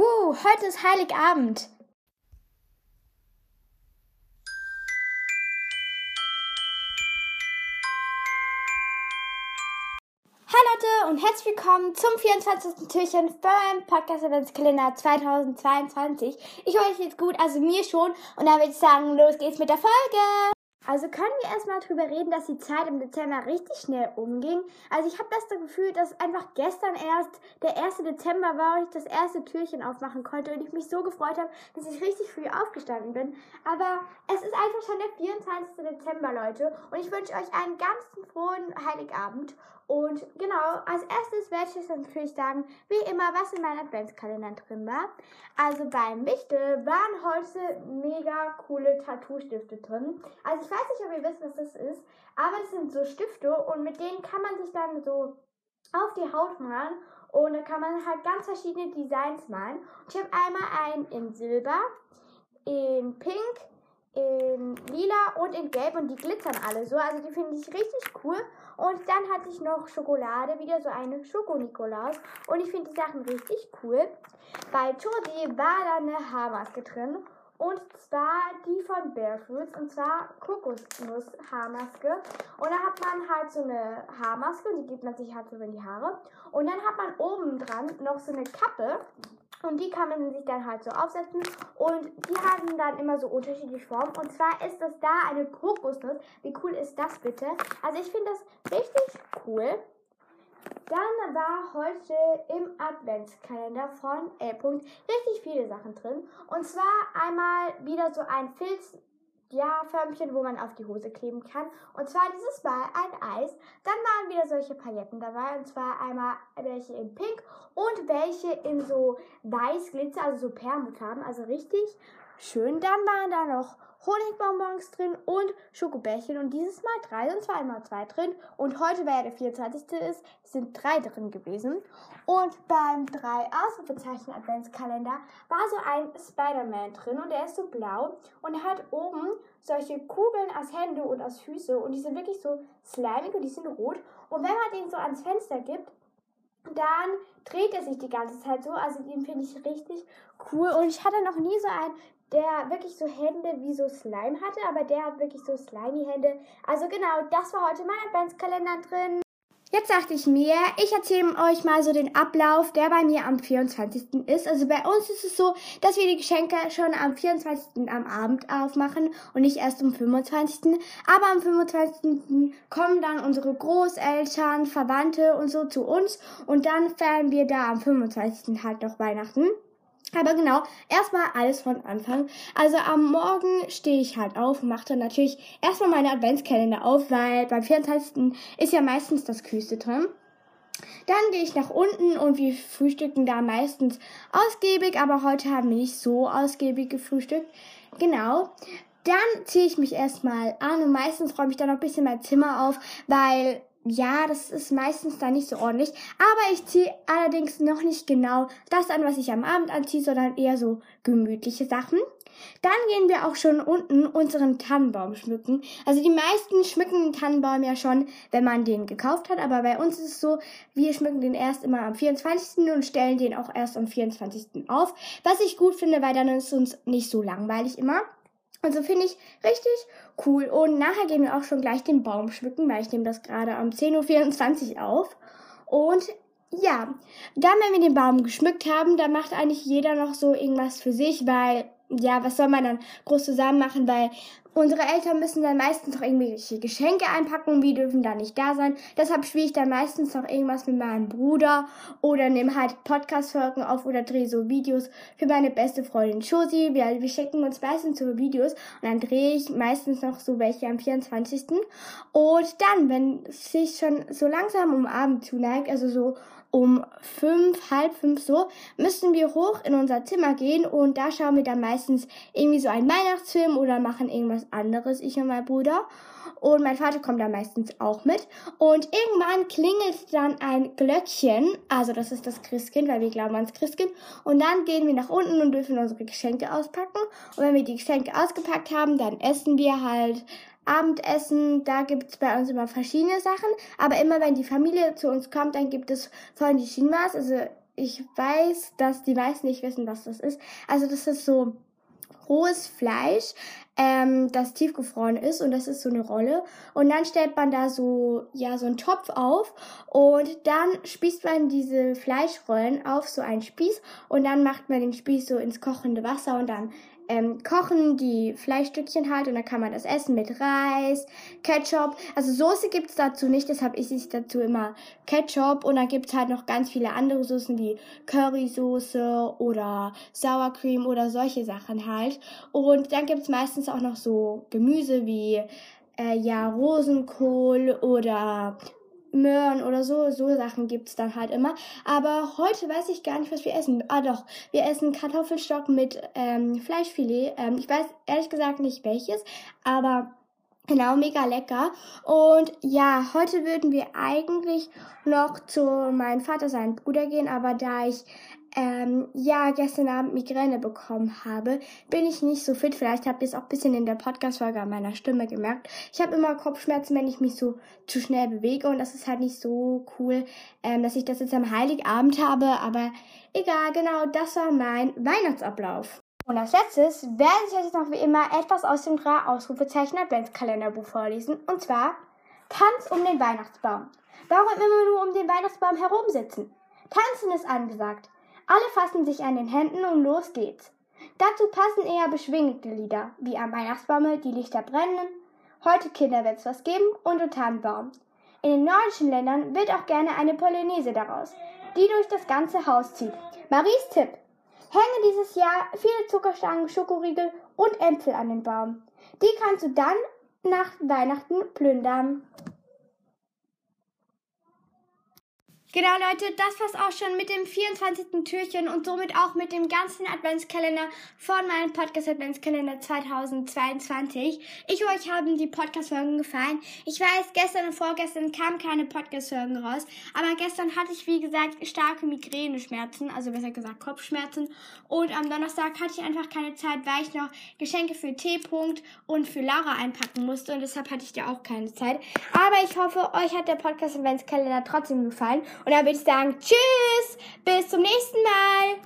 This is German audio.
Uh, heute ist Heiligabend. Hallo Leute und herzlich willkommen zum 24. Türchen beim Podcast Adventskalender 2022. Ich hoffe, euch geht's gut, also mir schon. Und da würde ich sagen, los geht's mit der Folge. Also können wir erstmal drüber reden, dass die Zeit im Dezember richtig schnell umging. Also ich habe das Gefühl, dass einfach gestern erst der 1. Dezember war und ich das erste Türchen aufmachen konnte und ich mich so gefreut habe, dass ich richtig früh aufgestanden bin. Aber es ist einfach schon der 24. Dezember, Leute. Und ich wünsche euch einen ganz frohen Heiligabend. Und genau, als erstes werde ich euch natürlich sagen, wie immer, was in meinem Adventskalender drin war. Also beim Wichtel waren heute mega coole Tattoo-Stifte drin. Also ich weiß nicht, ob ihr wisst, was das ist, aber das sind so Stifte und mit denen kann man sich dann so auf die Haut malen und da kann man halt ganz verschiedene Designs malen. Ich habe einmal einen in Silber, in Pink, in lila und in gelb und die glitzern alle so. Also die finde ich richtig cool. Und dann hatte ich noch Schokolade, wieder so eine Schoko-Nikolaus. Und ich finde die Sachen richtig cool. Bei Josie war da eine Haarmaske drin. Und zwar die von Barefoots. Und zwar Kokosnuss-Haarmaske. Und da hat man halt so eine Haarmaske. Und die gibt man sich halt so in die Haare. Und dann hat man oben dran noch so eine Kappe. Und die kann man sich dann halt so aufsetzen. Und die haben dann immer so unterschiedliche Formen. Und zwar ist das da eine Kokosnuss. Wie cool ist das bitte? Also ich finde das richtig cool. Dann war heute im Adventskalender von L. richtig viele Sachen drin. Und zwar einmal wieder so ein Filz ja, Förmchen, wo man auf die Hose kleben kann. Und zwar dieses Mal ein Eis. Dann waren wieder solche Pailletten dabei. Und zwar einmal welche in Pink und welche in so weiß Glitzer, also so Perlmutfarben. Also richtig schön. Dann waren da noch Honigbonbons drin und Schokobärchen und dieses Mal drei und zweimal zwei drin. Und heute, weil ja der 24. ist, sind drei drin gewesen. Und beim drei Ausrufezeichen Adventskalender war so ein Spider-Man drin und der ist so blau und er hat oben solche Kugeln aus Hände und aus Füße und die sind wirklich so slimig und die sind rot. Und wenn man den so ans Fenster gibt, dann dreht er sich die ganze Zeit so. Also den finde ich richtig cool. Und ich hatte noch nie so einen der wirklich so Hände wie so Slime hatte, aber der hat wirklich so slimy Hände. Also genau, das war heute mein Adventskalender drin. Jetzt dachte ich mir, ich erzähle euch mal so den Ablauf, der bei mir am 24. ist. Also bei uns ist es so, dass wir die Geschenke schon am 24. am Abend aufmachen und nicht erst am 25. Aber am 25. kommen dann unsere Großeltern, Verwandte und so zu uns und dann feiern wir da am 25. halt noch Weihnachten. Aber genau, erstmal alles von Anfang. Also am Morgen stehe ich halt auf und mache dann natürlich erstmal meine Adventskalender auf, weil beim 24. ist ja meistens das Küste drin. Dann gehe ich nach unten und wir frühstücken da meistens ausgiebig, aber heute haben wir nicht so ausgiebig gefrühstückt. Genau. Dann ziehe ich mich erstmal an und meistens räume ich dann noch ein bisschen mein Zimmer auf, weil ja, das ist meistens dann nicht so ordentlich. Aber ich ziehe allerdings noch nicht genau das an, was ich am Abend anziehe, sondern eher so gemütliche Sachen. Dann gehen wir auch schon unten unseren Tannenbaum schmücken. Also die meisten schmücken den Tannenbaum ja schon, wenn man den gekauft hat. Aber bei uns ist es so, wir schmücken den erst immer am 24. und stellen den auch erst am 24. auf. Was ich gut finde, weil dann ist es uns nicht so langweilig immer. Also finde ich richtig cool. Und nachher gehen wir auch schon gleich den Baum schmücken, weil ich nehme das gerade um 10.24 Uhr auf. Und ja, dann, wenn wir den Baum geschmückt haben, dann macht eigentlich jeder noch so irgendwas für sich, weil, ja, was soll man dann groß zusammen machen, weil Unsere Eltern müssen dann meistens noch irgendwelche Geschenke einpacken, wir dürfen da nicht da sein. Deshalb spiele ich dann meistens noch irgendwas mit meinem Bruder oder nehme halt Podcast-Folgen auf oder drehe so Videos für meine beste Freundin Josie. Wir, wir schicken uns meistens so Videos und dann drehe ich meistens noch so welche am 24. Und dann, wenn es sich schon so langsam um Abend zuneigt, also so um fünf, halb fünf so, müssen wir hoch in unser Zimmer gehen und da schauen wir dann meistens irgendwie so einen Weihnachtsfilm oder machen irgendwas anderes, ich und mein Bruder. Und mein Vater kommt da meistens auch mit. Und irgendwann klingelt dann ein Glöckchen. Also das ist das Christkind, weil wir glauben ans Christkind. Und dann gehen wir nach unten und dürfen unsere Geschenke auspacken. Und wenn wir die Geschenke ausgepackt haben, dann essen wir halt Abendessen, da gibt es bei uns immer verschiedene Sachen. Aber immer wenn die Familie zu uns kommt, dann gibt es von die Shinmas, also ich weiß, dass die meisten nicht wissen, was das ist. Also das ist so rohes Fleisch, ähm, das tiefgefroren ist und das ist so eine Rolle. Und dann stellt man da so, ja, so einen Topf auf und dann spießt man diese Fleischrollen auf so einen Spieß und dann macht man den Spieß so ins kochende Wasser und dann ähm, kochen die Fleischstückchen halt und dann kann man das essen mit Reis, Ketchup. Also Soße gibt's dazu nicht, deshalb esse ich dazu immer Ketchup und dann gibt's halt noch ganz viele andere Soßen wie Currysoße oder Sour Cream oder solche Sachen halt. Und dann gibt's meistens auch noch so Gemüse wie äh, ja Rosenkohl oder Möhren oder so, so Sachen gibt's dann halt immer. Aber heute weiß ich gar nicht, was wir essen. Ah doch, wir essen Kartoffelstock mit ähm, Fleischfilet. Ähm, ich weiß ehrlich gesagt nicht welches, aber Genau, mega lecker. Und ja, heute würden wir eigentlich noch zu meinem Vater, seinem Bruder gehen, aber da ich ähm, ja gestern Abend Migräne bekommen habe, bin ich nicht so fit. Vielleicht habt ihr es auch ein bisschen in der Podcast-Folge an meiner Stimme gemerkt. Ich habe immer Kopfschmerzen, wenn ich mich so zu schnell bewege und das ist halt nicht so cool, ähm, dass ich das jetzt am Heiligabend habe, aber egal, genau, das war mein Weihnachtsablauf. Und als letztes werde ich euch jetzt noch wie immer etwas aus dem drei Ausrufezeichen Adventskalenderbuch vorlesen. Und zwar Tanz um den Weihnachtsbaum. Warum immer nur um den Weihnachtsbaum herumsitzen? Tanzen ist angesagt. Alle fassen sich an den Händen und los geht's. Dazu passen eher beschwingte Lieder, wie am Weihnachtsbaume die Lichter brennen, heute Kinder wird's was geben und der Tannenbaum. In den nordischen Ländern wird auch gerne eine Polonaise daraus, die durch das ganze Haus zieht. Maries Tipp. Hänge dieses Jahr viele Zuckerstangen, Schokoriegel und Äpfel an den Baum. Die kannst du dann nach Weihnachten plündern. Genau, Leute, das war's auch schon mit dem 24. Türchen und somit auch mit dem ganzen Adventskalender von meinem Podcast Adventskalender 2022. Ich hoffe, euch haben die Podcast-Folgen gefallen. Ich weiß, gestern und vorgestern kamen keine Podcast-Folgen raus, aber gestern hatte ich, wie gesagt, starke Migräne-Schmerzen, also besser gesagt Kopfschmerzen. Und am Donnerstag hatte ich einfach keine Zeit, weil ich noch Geschenke für T-Punkt und für Laura einpacken musste und deshalb hatte ich da auch keine Zeit. Aber ich hoffe, euch hat der Podcast Adventskalender trotzdem gefallen. Und dann würde ich sagen, tschüss, bis zum nächsten Mal.